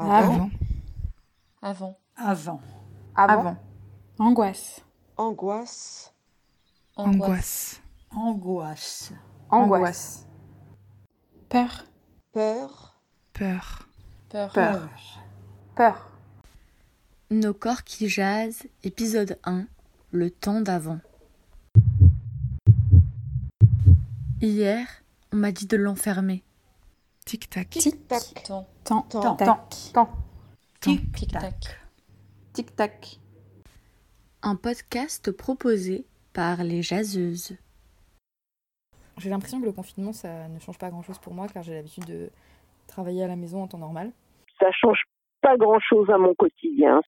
Avant. Avant. Avant. Avant. Angoisse. Angoisse. Angoisse. Angoisse. Angoisse. Peur. Peur. Peur. Peur. Peur. Peur. Nos corps qui jasent, épisode 1, le temps d'avant. Hier, on m'a dit de l'enfermer. Tic-tac. Tic-tac. Temps. Tic-tac. Tic-tac. Un podcast proposé par les jaseuses. J'ai l'impression que le confinement, ça ne change pas grand-chose pour moi car j'ai l'habitude de travailler à la maison en temps normal. ça change pas grand chose à mon quotidien.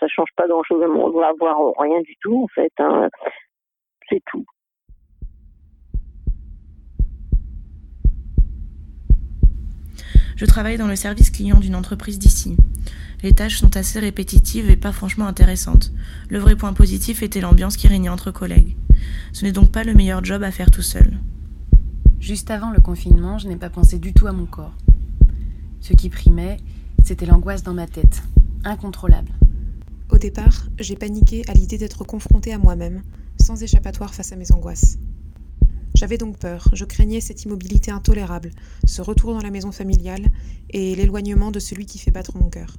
Ça change pas grand chose à mon, on va voir rien du tout, en fait, hein. C'est tout. Je travaille dans le service client d'une entreprise d'ici. Les tâches sont assez répétitives et pas franchement intéressantes. Le vrai point positif était l'ambiance qui régnait entre collègues. Ce n'est donc pas le meilleur job à faire tout seul. Juste avant le confinement, je n'ai pas pensé du tout à mon corps. Ce qui primait, c'était l'angoisse dans ma tête, incontrôlable. Au départ, j'ai paniqué à l'idée d'être confrontée à moi-même, sans échappatoire face à mes angoisses. J'avais donc peur, je craignais cette immobilité intolérable, ce retour dans la maison familiale et l'éloignement de celui qui fait battre mon cœur.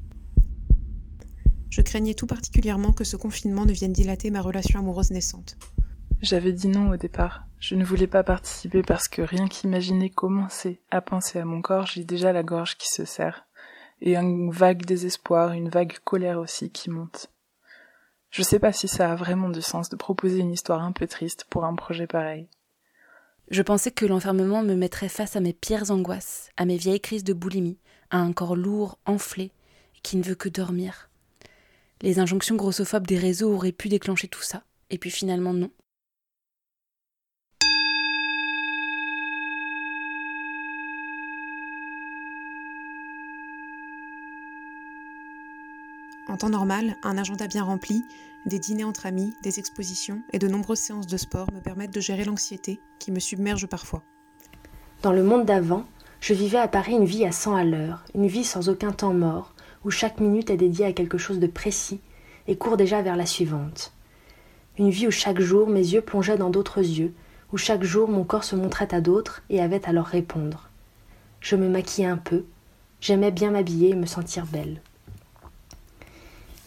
Je craignais tout particulièrement que ce confinement ne vienne dilater ma relation amoureuse naissante. J'avais dit non au départ. Je ne voulais pas participer parce que rien qu'imaginer commencer à penser à mon corps, j'ai déjà la gorge qui se serre. Et un vague désespoir, une vague colère aussi qui monte. Je sais pas si ça a vraiment du sens de proposer une histoire un peu triste pour un projet pareil. Je pensais que l'enfermement me mettrait face à mes pires angoisses, à mes vieilles crises de boulimie, à un corps lourd, enflé, qui ne veut que dormir. Les injonctions grossophobes des réseaux auraient pu déclencher tout ça, et puis finalement non. En temps normal, un agenda bien rempli, des dîners entre amis, des expositions et de nombreuses séances de sport me permettent de gérer l'anxiété qui me submerge parfois. Dans le monde d'avant, je vivais à Paris une vie à 100 à l'heure, une vie sans aucun temps mort, où chaque minute est dédiée à quelque chose de précis et court déjà vers la suivante. Une vie où chaque jour mes yeux plongeaient dans d'autres yeux, où chaque jour mon corps se montrait à d'autres et avait à leur répondre. Je me maquillais un peu, j'aimais bien m'habiller et me sentir belle.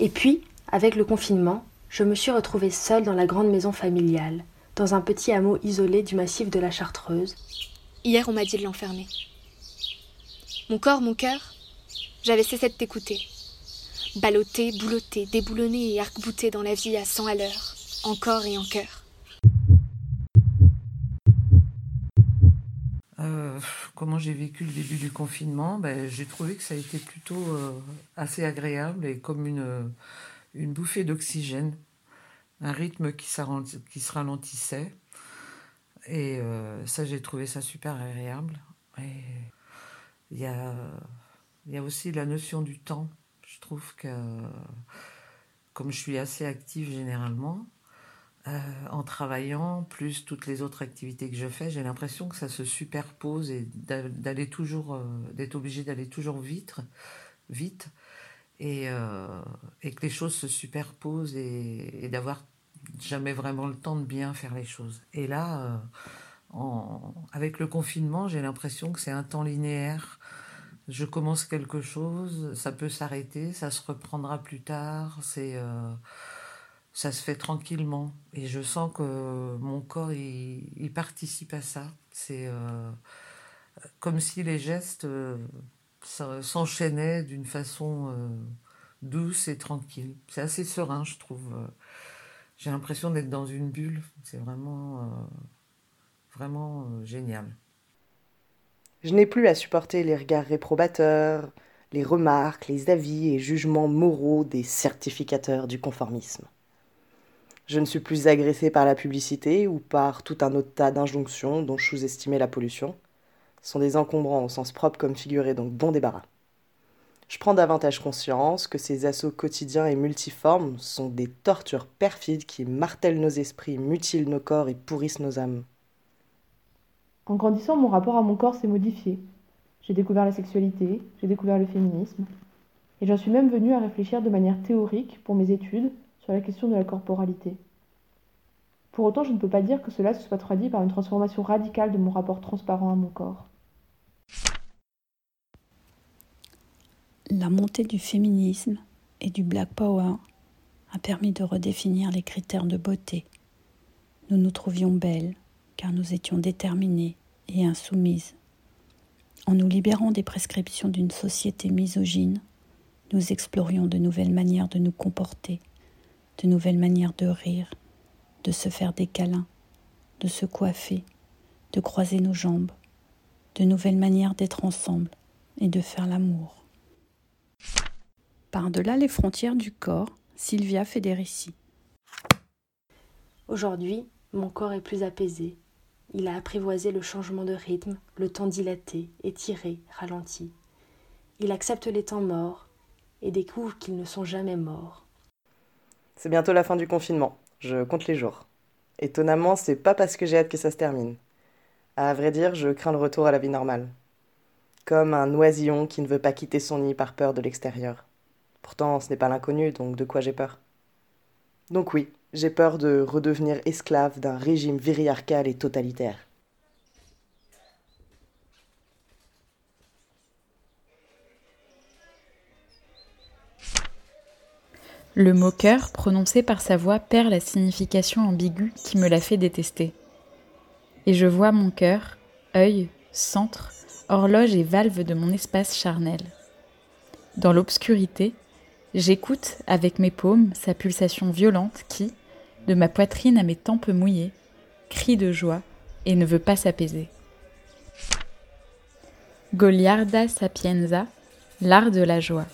Et puis, avec le confinement, je me suis retrouvée seule dans la grande maison familiale, dans un petit hameau isolé du massif de la Chartreuse. Hier, on m'a dit de l'enfermer. Mon corps, mon cœur, j'avais cessé de t'écouter. Ballotté, boulotté, déboulonné et arc-bouté dans la vie à 100 à l'heure, encore et en. Euh, comment j'ai vécu le début du confinement ben, J'ai trouvé que ça a été plutôt euh, assez agréable et comme une, euh, une bouffée d'oxygène, un rythme qui, qui se ralentissait. Et euh, ça, j'ai trouvé ça super agréable. Il y a, il y a aussi la notion du temps. Je trouve que, comme je suis assez active généralement, euh, en travaillant, plus toutes les autres activités que je fais, j'ai l'impression que ça se superpose et d'aller toujours, euh, d'être obligé d'aller toujours vite, vite, et, euh, que les choses se superposent et, d'avoir jamais vraiment le temps de bien faire les choses. Et là, avec le confinement, j'ai l'impression que c'est un temps linéaire. Je commence quelque chose, ça peut s'arrêter, ça se reprendra plus tard. C'est ça se fait tranquillement et je sens que mon corps il, participe à ça. C'est euh, comme si les gestes euh, s'enchaînaient d'une façon euh, douce et tranquille. C'est assez serein, je trouve. J'ai l'impression d'être dans une bulle. C'est vraiment, vraiment génial. Je n'ai plus à supporter les regards réprobateurs, les remarques, les avis et jugements moraux des certificateurs du conformisme. Je ne suis plus agressée par la publicité ou par tout un autre tas d'injonctions dont je sous-estimais la pollution. Ce sont des encombrants au sens propre comme figuré, donc bon débarras. Je prends davantage conscience que ces assauts quotidiens et multiformes sont des tortures perfides qui martèlent nos esprits, mutilent nos corps et pourrissent nos âmes. En grandissant, mon rapport à mon corps s'est modifié. J'ai découvert la sexualité, j'ai découvert le féminisme. Et j'en suis même venue à réfléchir de manière théorique pour mes études sur la question de la corporalité. Pour autant, je ne peux pas dire que cela se soit traduit par une transformation radicale de mon rapport transparent à mon corps. La montée du féminisme et du Black Power a permis de redéfinir les critères de beauté. Nous nous trouvions belles car nous étions déterminées et insoumises. En nous libérant des prescriptions d'une société misogyne, nous explorions de nouvelles manières de nous comporter, de nouvelles manières de rire, de se faire des câlins, de se coiffer, de croiser nos jambes, de nouvelles manières d'être ensemble et de faire l'amour. Par-delà les frontières du corps, Sylvia Federici. Aujourd'hui, mon corps est plus apaisé. Il a apprivoisé le changement de rythme, le temps dilaté, étiré, ralenti. Il accepte les temps morts et découvre qu'ils ne sont jamais morts. C'est bientôt la fin du confinement. Je compte les jours. Étonnamment, c'est pas parce que j'ai hâte que ça se termine. À vrai dire, je crains le retour à la vie normale. Comme un oisillon qui ne veut pas quitter son nid par peur de l'extérieur. Pourtant, ce n'est pas l'inconnu, donc de quoi j'ai peur? Donc oui, j'ai peur de redevenir esclave d'un régime viriarcal et totalitaire. Le mot cœur, prononcé par sa voix, perd la signification ambiguë qui me l'a fait détester. Et je vois mon cœur, œil, centre, horloge et valve de mon espace charnel. Dans l'obscurité, j'écoute avec mes paumes sa pulsation violente qui, de ma poitrine à mes tempes mouillées, crie de joie et ne veut pas s'apaiser. Goliarda sapienza, l'art de la joie.